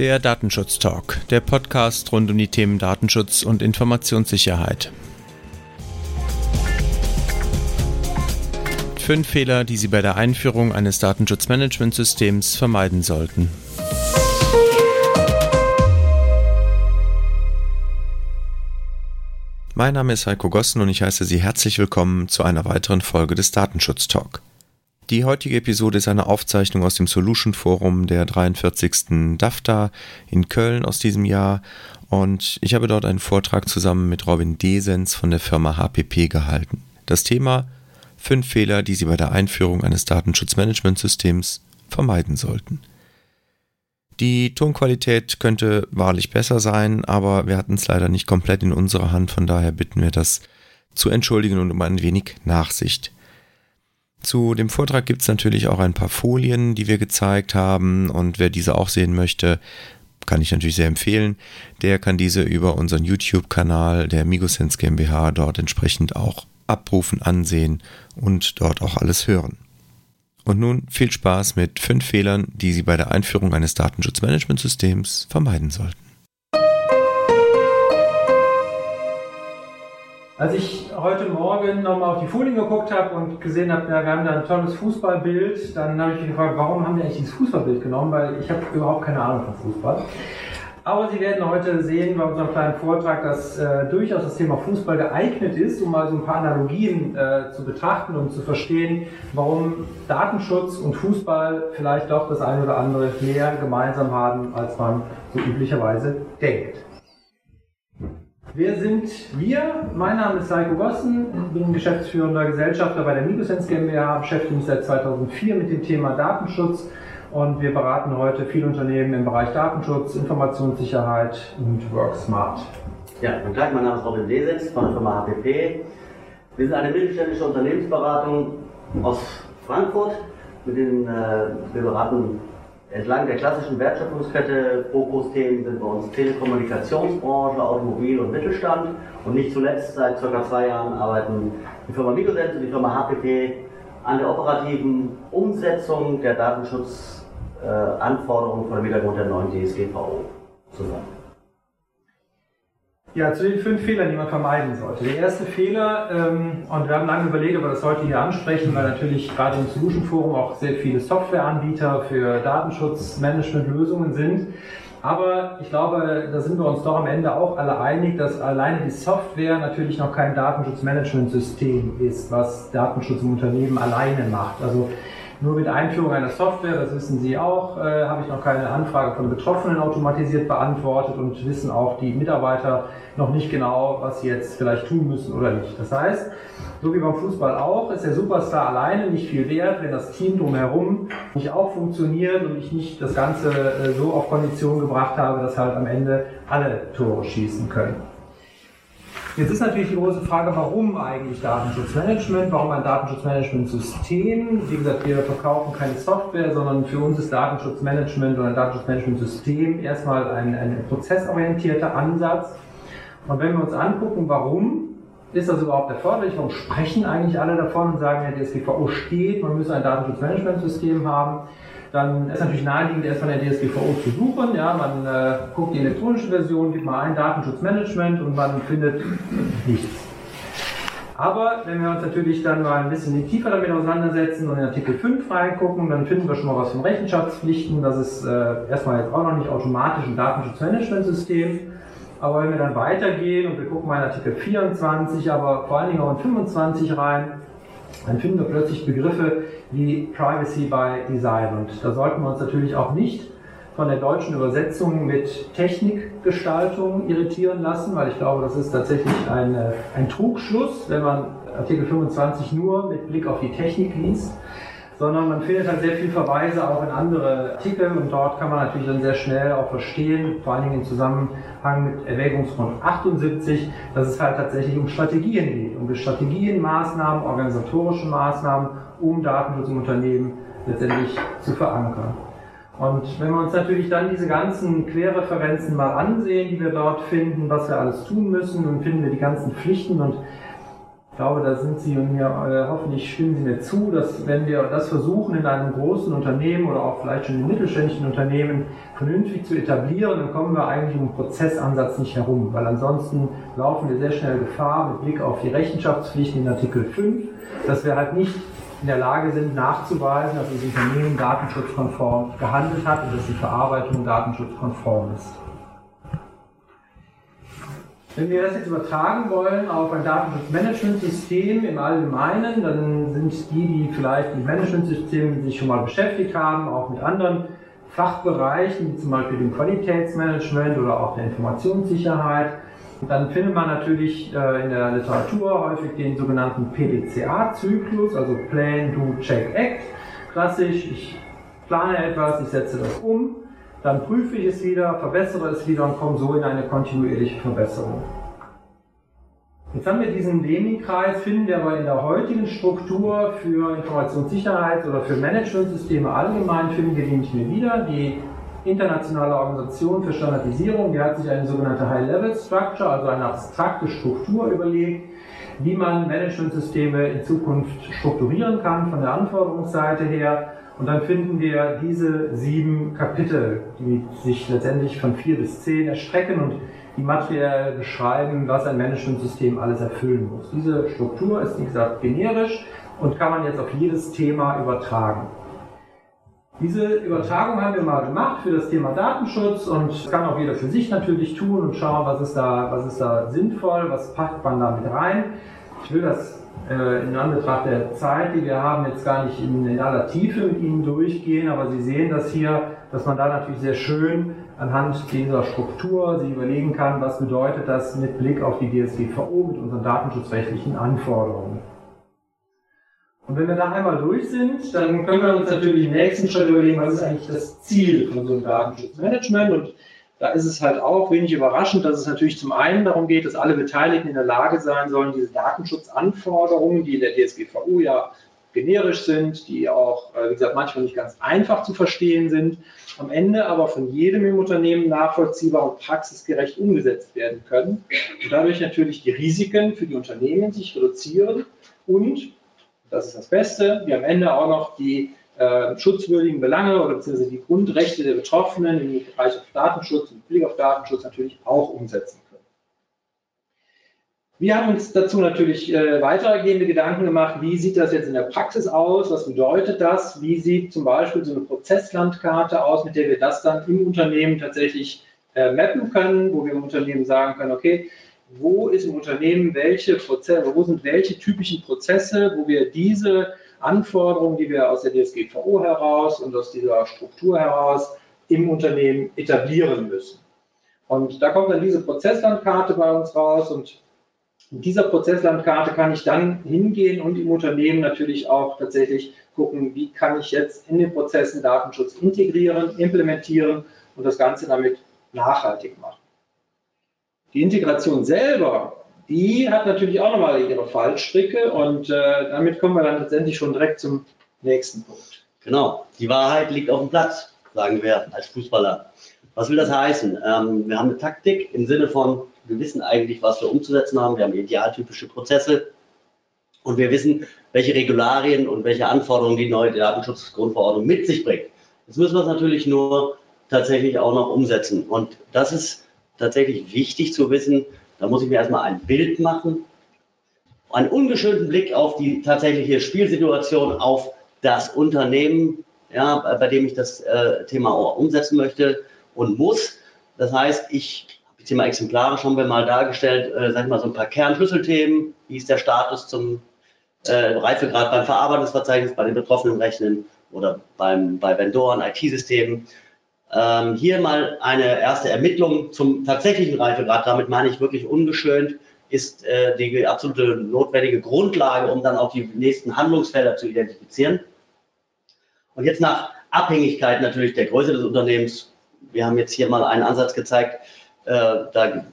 Der Datenschutz Talk, der Podcast rund um die Themen Datenschutz und Informationssicherheit. Fünf Fehler, die Sie bei der Einführung eines Datenschutzmanagementsystems vermeiden sollten. Mein Name ist Heiko Gossen und ich heiße Sie herzlich willkommen zu einer weiteren Folge des Datenschutz Talk. Die heutige Episode ist eine Aufzeichnung aus dem Solution Forum der 43. DAFTA in Köln aus diesem Jahr und ich habe dort einen Vortrag zusammen mit Robin Desens von der Firma HPP gehalten. Das Thema fünf Fehler, die Sie bei der Einführung eines Datenschutzmanagementsystems vermeiden sollten. Die Tonqualität könnte wahrlich besser sein, aber wir hatten es leider nicht komplett in unserer Hand, von daher bitten wir das zu entschuldigen und um ein wenig Nachsicht. Zu dem Vortrag gibt es natürlich auch ein paar Folien, die wir gezeigt haben und wer diese auch sehen möchte, kann ich natürlich sehr empfehlen, der kann diese über unseren YouTube-Kanal der Migosense GmbH dort entsprechend auch abrufen, ansehen und dort auch alles hören. Und nun viel Spaß mit fünf Fehlern, die Sie bei der Einführung eines Datenschutzmanagementsystems vermeiden sollten. Als ich heute Morgen nochmal auf die Folien geguckt habe und gesehen habe, ja, wir haben da ein tolles Fußballbild, dann habe ich mich gefragt, warum haben wir eigentlich dieses Fußballbild genommen, weil ich habe überhaupt keine Ahnung von Fußball. Aber Sie werden heute sehen bei unserem kleinen Vortrag, dass äh, durchaus das Thema Fußball geeignet ist, um mal so ein paar Analogien äh, zu betrachten und zu verstehen, warum Datenschutz und Fußball vielleicht doch das eine oder andere mehr gemeinsam haben, als man so üblicherweise denkt. Wer sind wir? Mein Name ist Heiko Gossen, bin geschäftsführender Gesellschafter bei der Migosense GmbH, beschäftige mich seit 2004 mit dem Thema Datenschutz und wir beraten heute viele Unternehmen im Bereich Datenschutz, Informationssicherheit und WorkSmart. Ja, und gleich, mein Name ist Robin Desitz von der Firma HPP. Wir sind eine mittelständische Unternehmensberatung aus Frankfurt. Mit den, äh, wir beraten Entlang der klassischen Wertschöpfungskette Fokusthemen sind bei uns Telekommunikationsbranche, Automobil und Mittelstand. Und nicht zuletzt, seit ca. zwei Jahren arbeiten die Firma Microsense und die Firma HPP an der operativen Umsetzung der Datenschutzanforderungen von dem Hintergrund der neuen DSGVO zusammen. Ja, zu den fünf Fehlern, die man vermeiden sollte. Der erste Fehler, ähm, und wir haben lange überlegt, ob wir das heute hier ansprechen, weil natürlich gerade im Solution Forum auch sehr viele Softwareanbieter für Datenschutzmanagement-Lösungen sind. Aber ich glaube, da sind wir uns doch am Ende auch alle einig, dass alleine die Software natürlich noch kein Datenschutzmanagementsystem ist, was Datenschutz im Unternehmen alleine macht. Also nur mit Einführung einer Software, das wissen Sie auch, äh, habe ich noch keine Anfrage von Betroffenen automatisiert beantwortet und wissen auch die Mitarbeiter noch nicht genau, was sie jetzt vielleicht tun müssen oder nicht. Das heißt, so wie beim Fußball auch, ist der Superstar alleine nicht viel wert, wenn das Team drumherum nicht auch funktioniert und ich nicht das Ganze äh, so auf Kondition gebracht habe, dass halt am Ende alle Tore schießen können. Jetzt ist natürlich die große Frage, warum eigentlich Datenschutzmanagement? Warum ein Datenschutzmanagementsystem? Wie gesagt, wir verkaufen keine Software, sondern für uns ist Datenschutzmanagement oder ein Datenschutzmanagementsystem erstmal ein, ein prozessorientierter Ansatz. Und wenn wir uns angucken, warum ist das überhaupt erforderlich? Warum sprechen eigentlich alle davon und sagen, ja, DSGVO steht, man müsse ein Datenschutzmanagementsystem haben? Dann ist natürlich naheliegend, erstmal in der DSGVO zu suchen. Ja, man äh, guckt die elektronische Version, gibt mal ein Datenschutzmanagement und man findet nichts. Aber wenn wir uns natürlich dann mal ein bisschen tiefer damit auseinandersetzen und in Artikel 5 reingucken, dann finden wir schon mal was von Rechenschaftspflichten. Das ist äh, erstmal jetzt auch noch nicht automatisch ein Datenschutzmanagementsystem. Aber wenn wir dann weitergehen und wir gucken mal in Artikel 24, aber vor allen Dingen auch in 25 rein, dann finden wir plötzlich Begriffe wie Privacy by Design. Und da sollten wir uns natürlich auch nicht von der deutschen Übersetzung mit Technikgestaltung irritieren lassen, weil ich glaube, das ist tatsächlich ein, ein Trugschluss, wenn man Artikel 25 nur mit Blick auf die Technik liest sondern man findet halt sehr viele Verweise auch in andere Artikel und dort kann man natürlich dann sehr schnell auch verstehen, vor allen Dingen im Zusammenhang mit Erwägungsgrund 78, dass es halt tatsächlich um Strategien geht, um Strategien, Maßnahmen, organisatorische Maßnahmen, um Datenschutz im Unternehmen letztendlich zu verankern. Und wenn wir uns natürlich dann diese ganzen Querreferenzen mal ansehen, die wir dort finden, was wir alles tun müssen, dann finden wir die ganzen Pflichten und glaube, da sind Sie und mir, äh, hoffentlich stimmen Sie mir zu, dass wenn wir das versuchen, in einem großen Unternehmen oder auch vielleicht schon in mittelständischen Unternehmen vernünftig zu etablieren, dann kommen wir eigentlich um den Prozessansatz nicht herum, weil ansonsten laufen wir sehr schnell Gefahr mit Blick auf die Rechenschaftspflicht in Artikel 5, dass wir halt nicht in der Lage sind, nachzuweisen, dass das Unternehmen datenschutzkonform gehandelt hat und dass die Verarbeitung datenschutzkonform ist. Wenn wir das jetzt übertragen wollen auf ein Datenschutzmanagementsystem im Allgemeinen, dann sind die, die vielleicht mit Managementsystemen sich schon mal beschäftigt haben, auch mit anderen Fachbereichen, wie zum Beispiel dem Qualitätsmanagement oder auch der Informationssicherheit, dann findet man natürlich äh, in der Literatur häufig den sogenannten PDCA-Zyklus, also Plan, Do, Check, Act. Klassisch, ich plane etwas, ich setze das um, dann prüfe ich es wieder, verbessere es wieder und komme so in eine kontinuierliche Verbesserung. Jetzt haben wir diesen Lenin-Kreis, finden wir aber in der heutigen Struktur für Informationssicherheit oder für Managementsysteme allgemein, finden wir die nicht mehr wieder. Die internationale Organisation für Standardisierung, die hat sich eine sogenannte High-Level-Structure, also eine abstrakte Struktur überlegt, wie man Managementsysteme in Zukunft strukturieren kann von der Anforderungsseite her. Und dann finden wir diese sieben Kapitel, die sich letztendlich von vier bis zehn erstrecken und die materiell beschreiben, was ein Managementsystem alles erfüllen muss. Diese Struktur ist, wie gesagt, generisch und kann man jetzt auf jedes Thema übertragen. Diese Übertragung haben wir mal gemacht für das Thema Datenschutz und das kann auch jeder für sich natürlich tun und schauen, was ist da, was ist da sinnvoll, was packt man da mit rein. Ich will das äh, in Anbetracht der Zeit, die wir haben, jetzt gar nicht in, in, aller Tiefe mit Ihnen durchgehen, aber Sie sehen das hier, dass man da natürlich sehr schön anhand dieser Struktur sich überlegen kann, was bedeutet das mit Blick auf die DSGVO, mit unseren datenschutzrechtlichen Anforderungen. Und wenn wir da einmal durch sind, dann können wir uns natürlich im nächsten Schritt überlegen, was ist eigentlich das Ziel von so einem Datenschutzmanagement? Und da ist es halt auch wenig überraschend, dass es natürlich zum einen darum geht, dass alle Beteiligten in der Lage sein sollen, diese Datenschutzanforderungen, die in der DSGVO ja generisch sind, die auch, äh, wie gesagt, manchmal nicht ganz einfach zu verstehen sind, am Ende aber von jedem im Unternehmen nachvollziehbar und praxisgerecht umgesetzt werden können und dadurch natürlich die Risiken für die Unternehmen sich reduzieren und, das ist das Beste, wir am Ende auch noch die äh, schutzwürdigen Belange oder beziehungsweise die Grundrechte der Betroffenen im Bereich auf Datenschutz und Blick auf Datenschutz natürlich auch umsetzen können. Wir haben uns dazu natürlich äh, weitergehende Gedanken gemacht, wie sieht das jetzt in der Praxis aus, was bedeutet das, wie sieht zum Beispiel so eine Prozesslandkarte aus, mit der wir das dann im Unternehmen tatsächlich äh, mappen können, wo wir im Unternehmen sagen können, okay, wo ist im Unternehmen welche Prozesse, wo sind welche typischen Prozesse, wo wir diese Anforderungen, die wir aus der DSGVO heraus und aus dieser Struktur heraus im Unternehmen etablieren müssen. Und da kommt dann diese Prozesslandkarte bei uns raus und mit dieser Prozesslandkarte kann ich dann hingehen und im Unternehmen natürlich auch tatsächlich gucken, wie kann ich jetzt in den Prozessen Datenschutz integrieren, implementieren und das Ganze damit nachhaltig machen. Die Integration selber die hat natürlich auch nochmal ihre Fallstricke und äh, damit kommen wir dann letztendlich schon direkt zum nächsten Punkt. Genau, die Wahrheit liegt auf dem Platz, sagen wir als Fußballer. Was will das heißen? Ähm, wir haben eine Taktik im Sinne von, wir wissen eigentlich, was wir umzusetzen haben. Wir haben idealtypische Prozesse und wir wissen, welche Regularien und welche Anforderungen die neue Datenschutzgrundverordnung mit sich bringt. Jetzt müssen wir es natürlich nur tatsächlich auch noch umsetzen. Und das ist tatsächlich wichtig zu wissen, da muss ich mir erstmal ein Bild machen, einen ungeschönten Blick auf die tatsächliche Spielsituation, auf das Unternehmen, ja, bei dem ich das äh, Thema umsetzen möchte und muss. Das heißt, ich habe jetzt hier mal exemplarisch haben wir mal dargestellt, äh, sag ich mal, so ein paar Kernschlüsselthemen. Wie ist der Status zum äh, Reifegrad beim Verarbeitungsverzeichnis, bei den betroffenen Rechnen oder beim, bei Vendoren, IT-Systemen. Ähm, hier mal eine erste Ermittlung zum tatsächlichen Reifegrad. Damit meine ich wirklich ungeschönt ist äh, die absolute notwendige Grundlage, um dann auch die nächsten Handlungsfelder zu identifizieren. Und jetzt nach Abhängigkeit natürlich der Größe des Unternehmens. Wir haben jetzt hier mal einen Ansatz gezeigt. Äh, da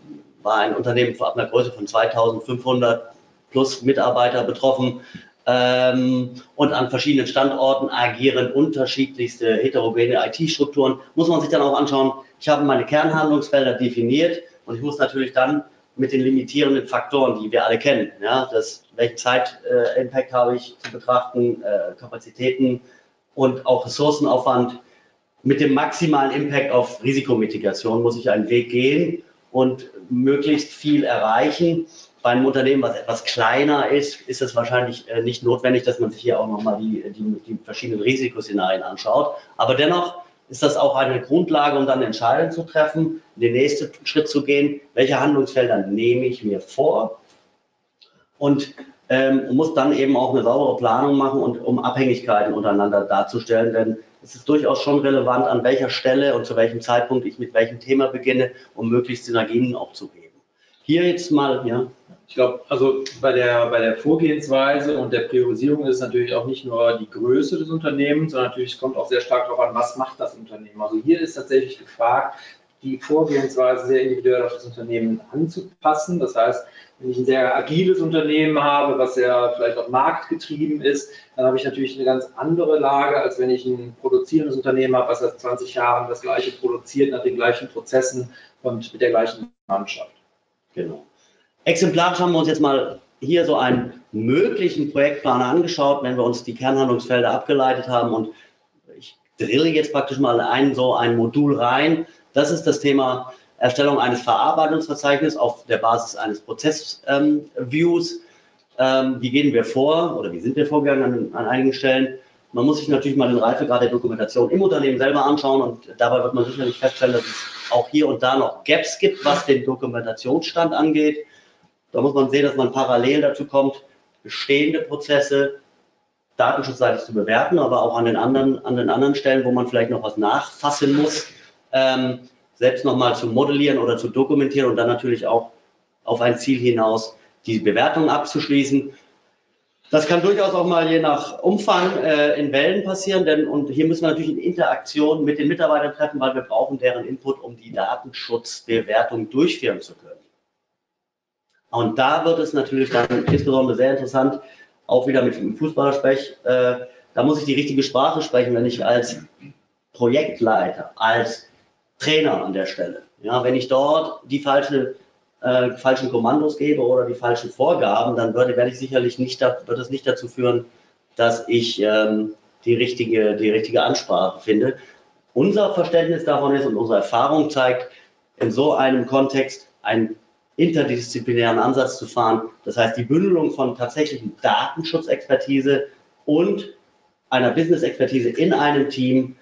war ein Unternehmen ab einer Größe von 2500 plus Mitarbeiter betroffen ähm, und an verschiedenen Standorten agieren unterschiedlichste heterogene IT-Strukturen. Muss man sich dann auch anschauen, ich habe meine Kernhandlungsfelder definiert und ich muss natürlich dann mit den limitierenden Faktoren, die wir alle kennen. Ja, das, welchen Zeit-Impact äh, habe ich zu betrachten, äh, Kapazitäten und auch Ressourcenaufwand. Mit dem maximalen Impact auf Risikomitigation muss ich einen Weg gehen und möglichst viel erreichen. Bei einem Unternehmen, was etwas kleiner ist, ist es wahrscheinlich äh, nicht notwendig, dass man sich hier auch nochmal die, die, die verschiedenen Risikoszenarien anschaut. Aber dennoch ist das auch eine Grundlage, um dann Entscheidungen zu treffen, den nächsten Schritt zu gehen. Welche Handlungsfelder nehme ich mir vor? Und ähm, muss dann eben auch eine saubere Planung machen und um Abhängigkeiten untereinander darzustellen, denn es ist durchaus schon relevant, an welcher Stelle und zu welchem Zeitpunkt ich mit welchem Thema beginne, um möglichst Synergien auch zu heben. Hier jetzt mal, ja. Ich glaube, also bei der, bei der Vorgehensweise und der Priorisierung ist natürlich auch nicht nur die Größe des Unternehmens, sondern natürlich kommt auch sehr stark darauf an, was macht das Unternehmen. Also hier ist tatsächlich gefragt, die Vorgehensweise sehr individuell auf das Unternehmen anzupassen. Das heißt, wenn ich ein sehr agiles Unternehmen habe, was ja vielleicht auch marktgetrieben ist, dann habe ich natürlich eine ganz andere Lage, als wenn ich ein produzierendes Unternehmen habe, was seit 20 Jahren das gleiche produziert, nach den gleichen Prozessen und mit der gleichen Mannschaft. Genau. Exemplarisch haben wir uns jetzt mal hier so einen möglichen Projektplan angeschaut, wenn wir uns die Kernhandlungsfelder abgeleitet haben und ich drille jetzt praktisch mal ein so ein Modul rein. Das ist das Thema Erstellung eines Verarbeitungsverzeichnisses auf der Basis eines Prozessviews. Ähm, ähm, wie gehen wir vor oder wie sind wir vorgegangen an, an, einigen Stellen? Man muss sich natürlich mal den Reifegrad der Dokumentation im Unternehmen selber anschauen und dabei wird man sicherlich feststellen, dass es auch hier und da noch Gaps gibt, was den Dokumentationsstand angeht. Da muss man sehen, dass man parallel dazu kommt, bestehende Prozesse datenschutzseitig zu bewerten, aber auch an den anderen, an den anderen Stellen, wo man vielleicht noch was nachfassen muss, ähm, selbst nochmal zu modellieren oder zu dokumentieren und dann natürlich auch auf ein Ziel hinaus die Bewertung abzuschließen. Das kann durchaus auch mal je nach Umfang äh, in Wellen passieren, denn und hier müssen wir natürlich in Interaktion mit den Mitarbeitern treffen, weil wir brauchen deren Input, um die Datenschutzbewertung durchführen zu können. Und da wird es natürlich dann insbesondere sehr interessant, auch wieder mit dem Fußballersprech, äh, da muss ich die richtige Sprache sprechen, wenn ich als Projektleiter, als Trainer an der Stelle. Ja, wenn ich dort die falsche, äh, falschen Kommandos gebe oder die falschen Vorgaben, dann würde, werde ich sicherlich nicht, da, wird es nicht dazu führen, dass ich ähm, die, richtige, die richtige Ansprache finde. Unser Verständnis davon ist und unsere Erfahrung zeigt, in so einem Kontext einen interdisziplinären Ansatz zu fahren. Das heißt, die Bündelung von tatsächlichen Datenschutzexpertise und einer Business-Expertise in einem Team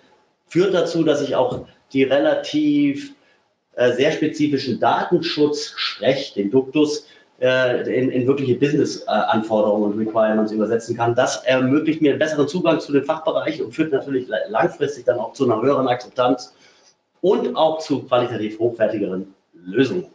führt dazu, dass ich auch die relativ äh, sehr spezifischen Datenschutz-Sprech, den Duktus, äh, in, in, wirkliche Business-Anforderungen und Requirements übersetzen kann. Das ermöglicht mir einen besseren Zugang zu den Fachbereichen und führt natürlich langfristig dann auch zu einer höheren Akzeptanz und auch zu qualitativ hochwertigeren Lösungen.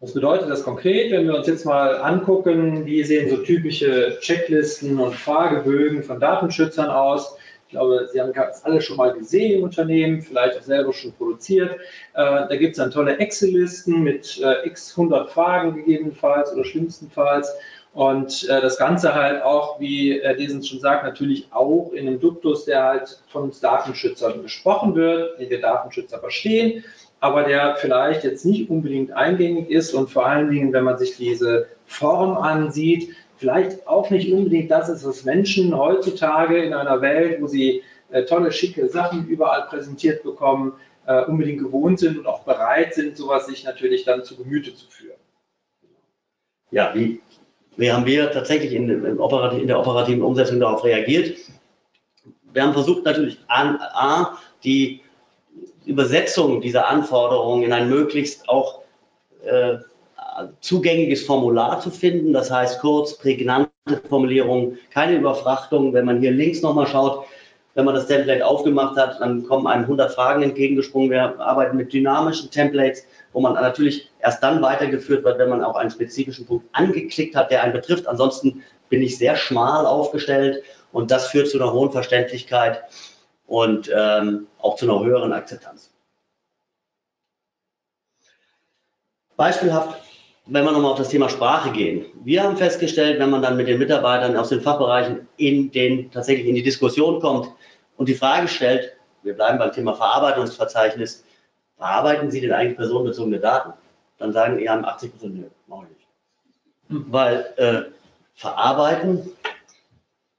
Was bedeutet das konkret, wenn wir uns jetzt mal angucken, wie sehen so typische Checklisten und Fragebögen von Datenschützern aus? Glaube, Sie haben es alle schon mal gesehen im Unternehmen, vielleicht auch selber schon produziert. Äh, da gibt es dann tolle Excel-Listen mit äh, x 100 Fragen gegebenenfalls oder schlimmstenfalls. Und äh, das Ganze halt auch, wie Herr Desens schon sagt, natürlich auch in einem Duktus, der halt von uns Datenschützern gesprochen wird, den wir Datenschützer verstehen, aber der vielleicht jetzt nicht unbedingt eingängig ist und vor allen Dingen, wenn man sich diese Form ansieht, vielleicht auch nicht unbedingt das ist, was Menschen heutzutage in einer Welt, wo sie äh, tolle, schicke Sachen überall präsentiert bekommen, äh, unbedingt gewohnt sind und auch bereit sind, sowas sich natürlich dann zu Gemüte zu führen. Ja, wie, wie haben wir tatsächlich in, in, der operativen Umsetzung darauf reagiert? Wir haben versucht natürlich A, A die Übersetzung dieser Anforderungen in ein möglichst auch äh, zugängliches Formular zu finden. Das heißt kurz, prägnante Formulierungen, keine Überfrachtung. Wenn man hier links nochmal schaut, wenn man das Template aufgemacht hat, dann kommen einem 100 Fragen entgegengesprungen. Wir arbeiten mit dynamischen Templates, wo man natürlich erst dann weitergeführt wird, wenn man auch einen spezifischen Punkt angeklickt hat, der einen betrifft. Ansonsten bin ich sehr schmal aufgestellt und das führt zu einer hohen Verständlichkeit und ähm, auch zu einer höheren Akzeptanz. Beispielhaft wenn wir nochmal auf das Thema Sprache gehen. Wir haben festgestellt, wenn man dann mit den Mitarbeitern aus den Fachbereichen in den, tatsächlich in die Diskussion kommt und die Frage stellt, wir bleiben beim Thema Verarbeitungsverzeichnis, verarbeiten Sie denn eigentlich personenbezogene Daten? dann sagen die haben 80 Prozent, nö, mach ich nicht. Weil äh, verarbeiten,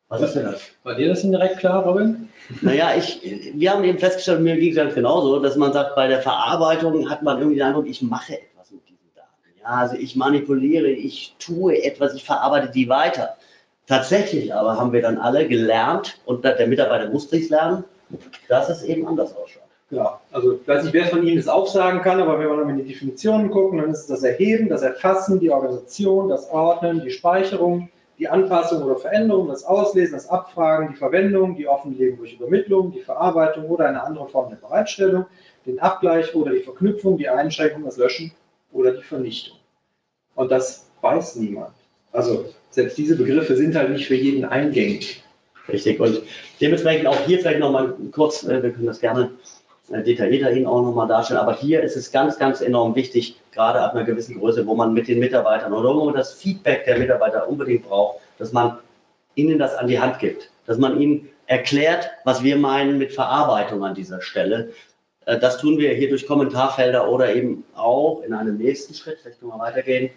was ist denn das? War dir das denn direkt klar, Robin? Naja, ich, wir haben eben festgestellt, mir ging es ganz genauso, dass man sagt, bei der Verarbeitung hat man irgendwie den Eindruck, ich mache etwas mit diesen Daten. Ja, also ich manipuliere, ich tue etwas, ich verarbeite die weiter. Tatsächlich aber haben wir dann alle gelernt, und der Mitarbeiter musste es lernen, dass es eben anders ausschaut. Ja, also ich weiß nicht, wer von Ihnen das auch sagen kann, aber wenn wir nochmal in die Definitionen gucken, dann ist es das Erheben, das Erfassen, die Organisation, das Ordnen, die Speicherung, die Anpassung oder Veränderung, das Auslesen, das Abfragen, die Verwendung, die Offenlegung durch Übermittlung, die Verarbeitung oder eine andere Form der Bereitstellung, den Abgleich oder die Verknüpfung, die Einschränkung, das Löschen oder die Vernichtung. Und das weiß niemand. Also selbst diese Begriffe sind halt nicht für jeden eingängig. Richtig. Und dementsprechend auch hier vielleicht nochmal kurz, äh, wir können das gerne äh, detaillierter Ihnen auch nochmal darstellen. Aber hier ist es ganz, ganz enorm wichtig, gerade ab einer gewissen Größe, wo man mit den Mitarbeitern oder wo man das Feedback der Mitarbeiter unbedingt braucht, dass man ihnen das an die Hand gibt, dass man ihnen erklärt, was wir meinen mit Verarbeitung an dieser Stelle. Äh, das tun wir hier durch Kommentarfelder oder eben auch in einem nächsten Schritt, vielleicht können wir weitergehen,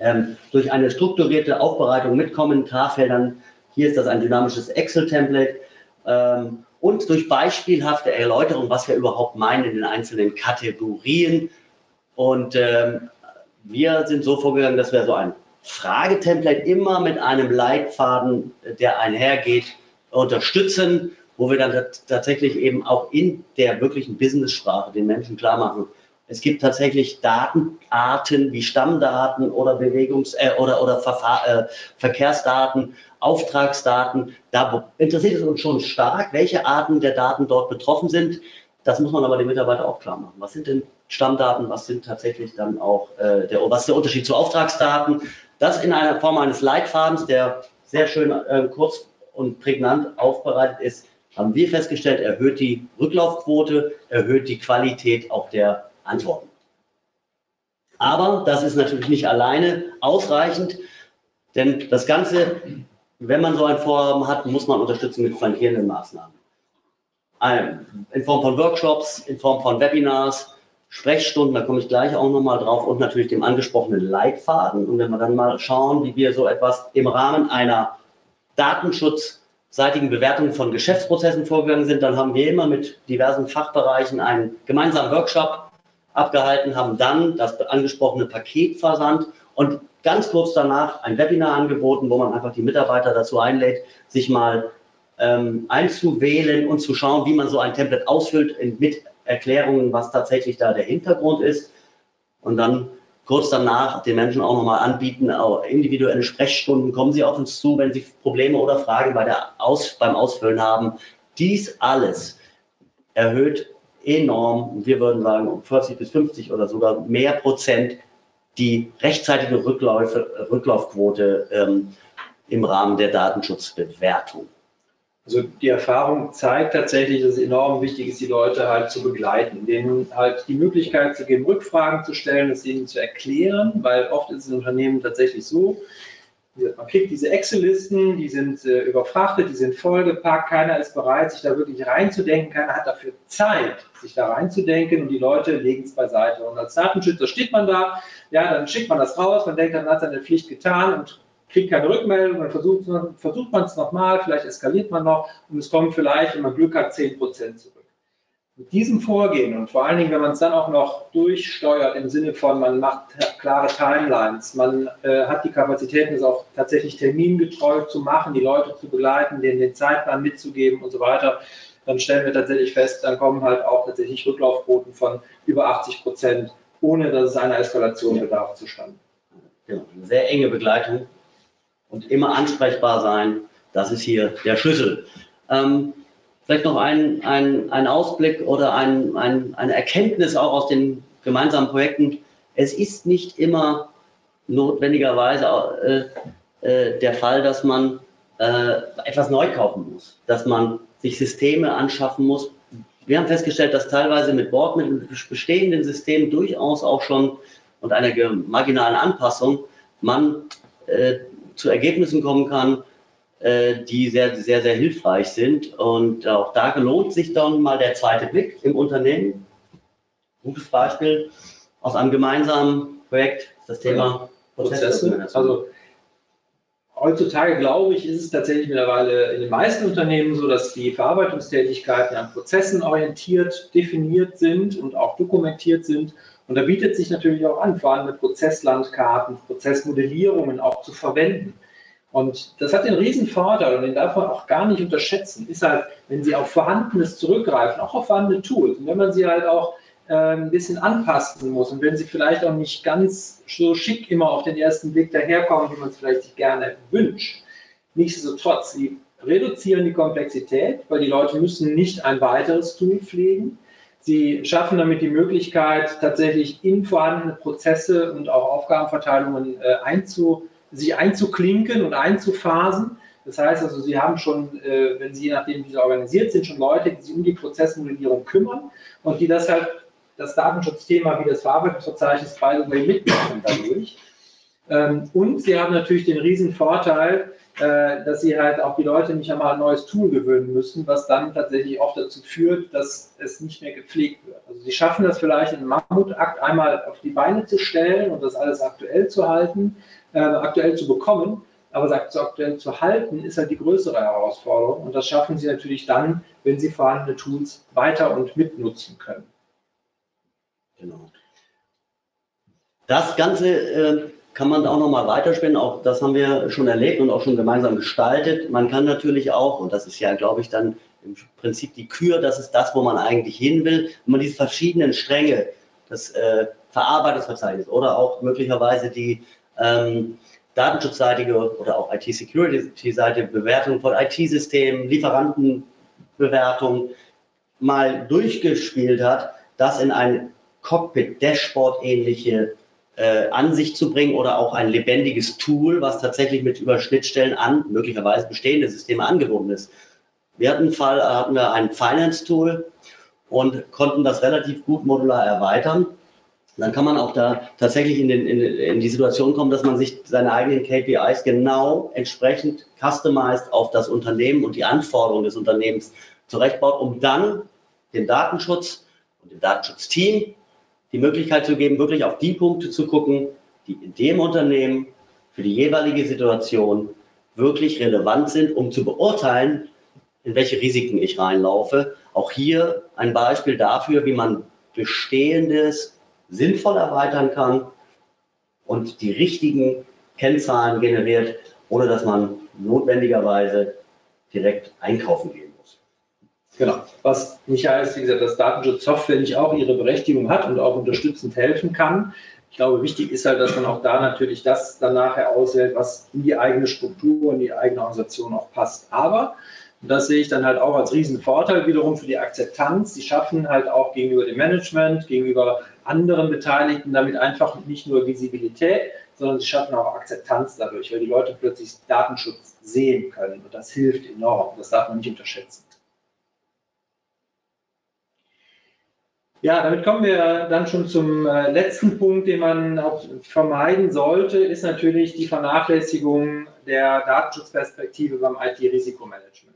ähm, durch eine strukturierte Aufbereitung mit Kommentarfeldern. Hier ist das ein dynamisches Excel-Template. Ähm, und durch beispielhafte Erläuterung, was wir überhaupt meinen in den einzelnen Kategorien. Und ähm, wir sind so vorgegangen, dass wir so ein Fragetemplate immer mit einem Leitfaden, der einhergeht, unterstützen, wo wir dann tatsächlich eben auch in der wirklichen Business-Sprache den Menschen klar machen, es gibt tatsächlich Datenarten wie Stammdaten oder Bewegungs- äh, oder, oder Verfahr äh, Verkehrsdaten, Auftragsdaten. Da interessiert es uns schon stark, welche Arten der Daten dort betroffen sind. Das muss man aber den Mitarbeitern auch klar machen. Was sind denn Stammdaten? Was sind tatsächlich dann auch äh, der, was ist der Unterschied zu Auftragsdaten? Das in einer Form eines Leitfadens, der sehr schön äh, kurz und prägnant aufbereitet ist, haben wir festgestellt, erhöht die Rücklaufquote, erhöht die Qualität auch der Antworten. Aber das ist natürlich nicht alleine ausreichend, denn das Ganze, wenn man so ein Vorhaben hat, muss man unterstützen mit flankierenden Maßnahmen. In Form von Workshops, in Form von Webinars, Sprechstunden, da komme ich gleich auch nochmal drauf, und natürlich dem angesprochenen Leitfaden. Und wenn wir dann mal schauen, wie wir so etwas im Rahmen einer datenschutzseitigen Bewertung von Geschäftsprozessen vorgegangen sind, dann haben wir immer mit diversen Fachbereichen einen gemeinsamen Workshop abgehalten, haben dann das angesprochene Paket versandt und ganz kurz danach ein Webinar angeboten, wo man einfach die Mitarbeiter dazu einlädt, sich mal ähm, einzuwählen und zu schauen, wie man so ein Template ausfüllt mit Erklärungen, was tatsächlich da der Hintergrund ist. Und dann kurz danach den Menschen auch nochmal anbieten, auch individuelle Sprechstunden. Kommen Sie auf uns zu, wenn Sie Probleme oder Fragen bei der Aus, beim Ausfüllen haben. Dies alles erhöht enorm, wir würden sagen um 40 bis 50 oder sogar mehr Prozent, die rechtzeitige Rückläufe, Rücklaufquote ähm, im Rahmen der Datenschutzbewertung. Also die Erfahrung zeigt tatsächlich, dass es enorm wichtig ist, die Leute halt zu begleiten, denen halt die Möglichkeit zu geben, Rückfragen zu stellen, es ihnen zu erklären, weil oft ist es im Unternehmen tatsächlich so, man kriegt diese Excel-Listen, die sind äh, überfrachtet, die sind vollgepackt, keiner ist bereit, sich da wirklich reinzudenken, keiner hat dafür Zeit, sich da reinzudenken und die Leute legen es beiseite. Und als Datenschützer steht man da, ja, dann schickt man das raus, man denkt, dann hat seine Pflicht getan und kriegt keine Rückmeldung, dann versucht, versucht man es nochmal, vielleicht eskaliert man noch und es kommen vielleicht, wenn man Glück hat, 10 Prozent zurück mit diesem Vorgehen und vor allen Dingen, wenn man es dann auch noch durchsteuert im Sinne von, man macht klare Timelines, man äh, hat die Kapazitäten, es auch tatsächlich termingetreu zu machen, die Leute zu begleiten, denen den Zeitplan mitzugeben und so weiter, dann stellen wir tatsächlich fest, dann kommen halt auch tatsächlich Rücklaufquoten von über 80 Prozent, ohne dass es einer Eskalation bedarf, zustande. Genau, eine sehr enge Begleitung und immer ansprechbar sein, das ist hier der Schlüssel. Ähm, Vielleicht noch ein, ein, Ausblick oder ein, ein, eine Erkenntnis auch aus den gemeinsamen Projekten. Es ist nicht immer notwendigerweise äh, äh, der Fall, dass man äh, etwas neu kaufen muss, dass man sich Systeme anschaffen muss. Wir haben festgestellt, dass teilweise mit Bord, mit bestehenden Systemen durchaus auch schon und einer marginalen Anpassung man äh, zu Ergebnissen kommen kann, die sehr, sehr, sehr hilfreich sind. Und auch da lohnt sich dann mal der zweite Blick im Unternehmen. Gutes Beispiel aus einem gemeinsamen Projekt, das Thema Prozesse. Also heutzutage glaube ich, ist es tatsächlich mittlerweile in den meisten Unternehmen so, dass die Verarbeitungstätigkeiten an Prozessen orientiert, definiert sind und auch dokumentiert sind. Und da bietet sich natürlich auch an, vor allem mit Prozesslandkarten, Prozessmodellierungen auch zu verwenden. Und das hat den riesen Vorteil und den darf man auch gar nicht unterschätzen, ist halt, wenn Sie auf Vorhandenes zurückgreifen, auch auf vorhandene Tools und wenn man sie halt auch äh, ein bisschen anpassen muss und wenn sie vielleicht auch nicht ganz so schick immer auf den ersten Blick daherkommen, wie man es vielleicht sich gerne wünscht. Nichtsdestotrotz, sie reduzieren die Komplexität, weil die Leute müssen nicht ein weiteres Tool pflegen. Sie schaffen damit die Möglichkeit, tatsächlich in vorhandene Prozesse und auch Aufgabenverteilungen äh, einzu, sich einzuklinken und einzuphasen. Das heißt also, Sie haben schon, äh, wenn Sie je nachdem, wie Sie organisiert sind, schon Leute, die sich um die Prozessmodellierung kümmern und die das halt das Datenschutzthema wie das Verarbeitungsverzeichnis by the way mitmachen dadurch. Ähm, und sie haben natürlich den riesen Vorteil, äh, dass sie halt auch die Leute nicht einmal ein neues Tool gewöhnen müssen, was dann tatsächlich auch dazu führt, dass es nicht mehr gepflegt wird. Also sie schaffen das vielleicht in einem Mammutakt einmal auf die Beine zu stellen und das alles aktuell zu halten, äh, aktuell zu bekommen. Aber so aktuell zu halten, ist halt die größere Herausforderung. Und das schaffen sie natürlich dann, wenn sie vorhandene Tools weiter und mitnutzen können. Genau. Das Ganze äh, kann man auch nochmal weiterspinnen. Auch das haben wir schon erlebt und auch schon gemeinsam gestaltet. Man kann natürlich auch, und das ist ja, glaube ich, dann im Prinzip die Kür, das ist das, wo man eigentlich hin will, wenn man diese verschiedenen Stränge, das äh, Verarbeitungsverzeichnis oder auch möglicherweise die ähm, datenschutzseitige oder auch IT-Security-Seite, Bewertung von IT-Systemen, Lieferantenbewertung mal durchgespielt hat, das in ein Cockpit-Dashboard-ähnliche äh, Ansicht zu bringen oder auch ein lebendiges Tool, was tatsächlich mit über Schnittstellen an möglicherweise bestehende Systeme angebunden ist. Wir hatten einen Fall, hatten wir ein Finance-Tool und konnten das relativ gut modular erweitern. Dann kann man auch da tatsächlich in, den, in, in, die Situation kommen, dass man sich seine eigenen KPIs genau entsprechend customized auf das Unternehmen und die Anforderungen des Unternehmens zurechtbaut, um dann den Datenschutz und dem Datenschutzteam die Möglichkeit zu geben, wirklich auf die Punkte zu gucken, die in dem Unternehmen für die jeweilige Situation wirklich relevant sind, um zu beurteilen, in welche Risiken ich reinlaufe. Auch hier ein Beispiel dafür, wie man Bestehendes sinnvoll erweitern kann und die richtigen Kennzahlen generiert, ohne dass man notwendigerweise direkt einkaufen geht. Genau. Was nicht heißt, wie gesagt, dass Datenschutzsoftware nicht auch ihre Berechtigung hat und auch unterstützend helfen kann. Ich glaube, wichtig ist halt, dass man auch da natürlich das dann nachher auswählt, was in die eigene Struktur und die eigene Organisation auch passt. Aber, und das sehe ich dann halt auch als Riesenvorteil wiederum für die Akzeptanz, sie schaffen halt auch gegenüber dem Management, gegenüber anderen Beteiligten damit einfach nicht nur Visibilität, sondern sie schaffen auch Akzeptanz dadurch, weil die Leute plötzlich Datenschutz sehen können. Und das hilft enorm. Das darf man nicht unterschätzen. Ja, damit kommen wir dann schon zum äh, letzten Punkt, den man auch vermeiden sollte, ist natürlich die Vernachlässigung der Datenschutzperspektive beim IT-Risikomanagement.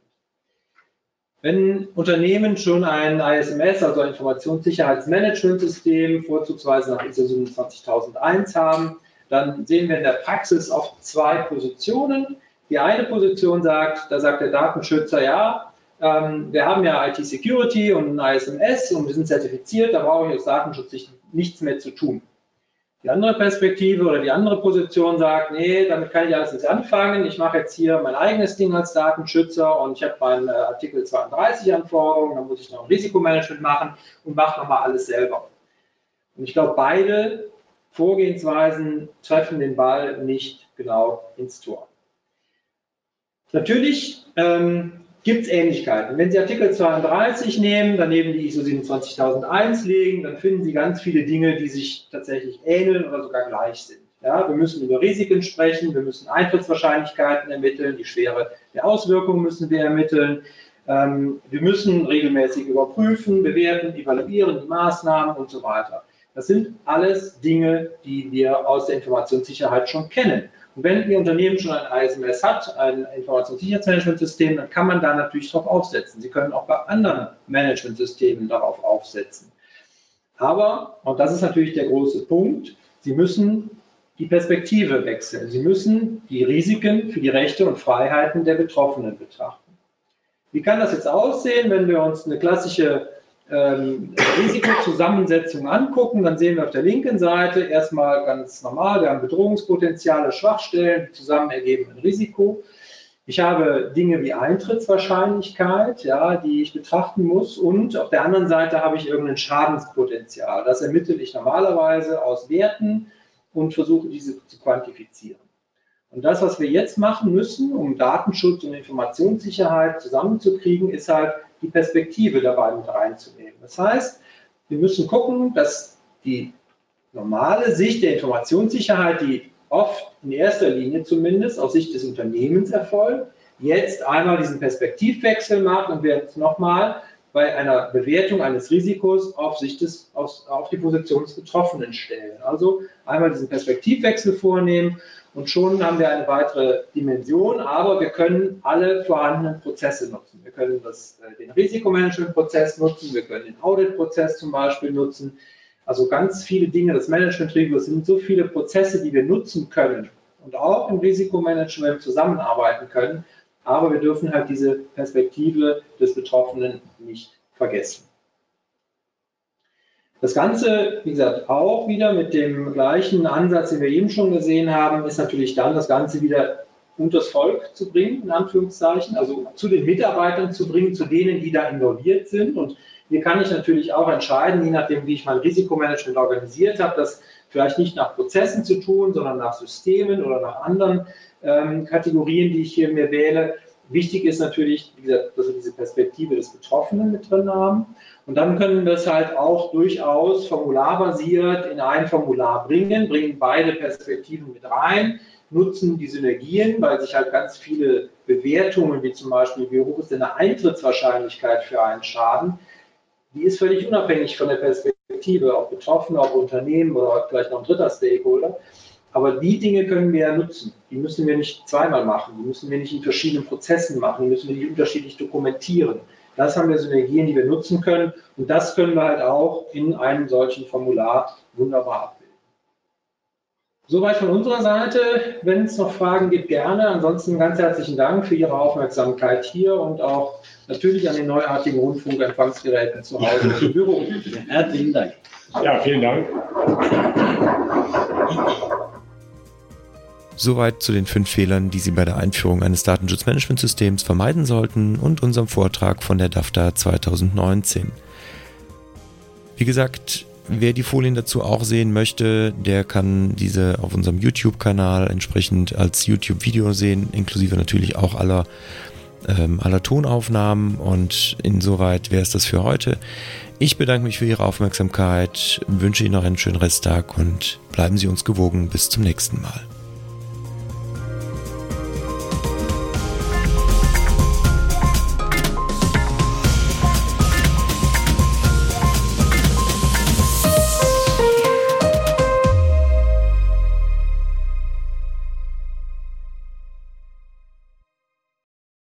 Wenn Unternehmen schon ein ISMS, also ein Informationssicherheitsmanagementsystem, vorzugsweise nach ISO 27001 haben, dann sehen wir in der Praxis oft zwei Positionen. Die eine Position sagt, da sagt der Datenschützer, ja, ähm, wir haben ja IT-Security und ein ISMS und wir sind zertifiziert, da brauche ich aus Datenschutzsicht nichts mehr zu tun. Die andere Perspektive oder die andere Position sagt, nee, damit kann ich alles nicht anfangen. Ich mache jetzt hier mein eigenes Ding als Datenschützer und ich habe meinen äh, Artikel 32 Anforderungen, dann muss ich noch ein Risikomanagement machen und mache nochmal alles selber. Und ich glaube, beide Vorgehensweisen treffen den Ball nicht genau ins Tor. Natürlich ähm, gibt es Ähnlichkeiten. Wenn Sie Artikel 32 nehmen, daneben die ISO 27001 legen, dann finden Sie ganz viele Dinge, die sich tatsächlich ähneln oder sogar gleich sind. Ja, wir müssen über Risiken sprechen, wir müssen Eintrittswahrscheinlichkeiten ermitteln, die Schwere der Auswirkungen müssen wir ermitteln. Ähm, wir müssen regelmäßig überprüfen, bewerten, evaluieren die Maßnahmen und so weiter. Das sind alles Dinge, die wir aus der Informationssicherheit schon kennen. Wenn Ihr Unternehmen schon ein ISMS hat, ein Informationssicherheitsmanagementsystem, dann kann man da natürlich drauf aufsetzen. Sie können auch bei anderen Managementsystemen darauf aufsetzen. Aber, und das ist natürlich der große Punkt, Sie müssen die Perspektive wechseln. Sie müssen die Risiken für die Rechte und Freiheiten der Betroffenen betrachten. Wie kann das jetzt aussehen, wenn wir uns eine klassische ähm, Risikozusammensetzung angucken? Dann sehen wir auf der linken Seite erstmal ganz normal, wir haben Bedrohungspotenziale, Schwachstellen, zusammen ergeben ein Risiko. Ich habe Dinge wie Eintrittswahrscheinlichkeit, ja, die ich betrachten muss. Und auf der anderen Seite habe ich irgendein Schadenspotenzial. Das ermittle ich normalerweise aus Werten und versuche diese zu quantifizieren. Und das, was wir jetzt machen müssen, um Datenschutz und Informationssicherheit zusammenzukriegen, ist halt die Perspektive dabei mit reinzunehmen. Das heißt, wir müssen gucken, dass die normale Sicht der Informationssicherheit, die oft in erster Linie zumindest aus Sicht des Unternehmens erfolgt, jetzt einmal diesen Perspektivwechsel macht und wir jetzt nochmal bei einer Bewertung eines Risikos auf, Sicht des, auf, auf die Position des Betroffenen stellen. Also einmal diesen Perspektivwechsel vornehmen und schon haben wir eine weitere Dimension, aber wir können alle vorhandenen Prozesse nutzen. Wir können das, äh, den Risikomanagementprozess nutzen, wir können den Auditprozess zum Beispiel nutzen, also ganz viele Dinge, das Management-Review, sind so viele Prozesse, die wir nutzen können und auch im Risikomanagement zusammenarbeiten können. Aber wir dürfen halt diese Perspektive des Betroffenen nicht vergessen. Das Ganze, wie gesagt, auch wieder mit dem gleichen Ansatz, den wir eben schon gesehen haben, ist natürlich dann das Ganze wieder unters Volk zu bringen, in Anführungszeichen, also zu den Mitarbeitern zu bringen, zu denen, die da involviert sind. Und hier kann ich natürlich auch entscheiden, je nachdem, wie ich mein Risikomanagement organisiert habe, das vielleicht nicht nach Prozessen zu tun, sondern nach Systemen oder nach anderen ähm, Kategorien, die ich hier mir wähle. Wichtig ist natürlich, wie gesagt, dass wir diese Perspektive des Betroffenen mit drin haben. Und dann können wir es halt auch durchaus formularbasiert in ein Formular bringen, bringen beide Perspektiven mit rein, nutzen die Synergien, weil sich halt ganz viele Bewertungen, wie zum Beispiel, wie hoch ist denn eine Eintrittswahrscheinlichkeit für einen Schaden, die ist völlig unabhängig von der Perspektive, ob Betroffene, ob Unternehmen oder vielleicht noch ein dritter Stakeholder. Aber die Dinge können wir ja nutzen. Die müssen wir nicht zweimal machen. Die müssen wir nicht in verschiedenen Prozessen machen. Die müssen wir nicht unterschiedlich dokumentieren. Das haben wir Synergien, die wir nutzen können. Und das können wir halt auch in einem solchen Formular wunderbar abbilden. Soweit von unserer Seite. Wenn es noch Fragen gibt, gerne. Ansonsten ganz herzlichen Dank für Ihre Aufmerksamkeit hier und auch natürlich an den neuartigen Rundfunkempfangsgeräten zu Hause im Büro. Herzlichen Dank. Ja, vielen Dank. Soweit zu den fünf Fehlern, die Sie bei der Einführung eines Datenschutzmanagementsystems vermeiden sollten und unserem Vortrag von der DAFTA 2019. Wie gesagt, Wer die Folien dazu auch sehen möchte, der kann diese auf unserem YouTube-Kanal entsprechend als YouTube-Video sehen, inklusive natürlich auch aller, ähm, aller Tonaufnahmen. Und insoweit wäre es das für heute. Ich bedanke mich für Ihre Aufmerksamkeit, wünsche Ihnen noch einen schönen Resttag und bleiben Sie uns gewogen. Bis zum nächsten Mal.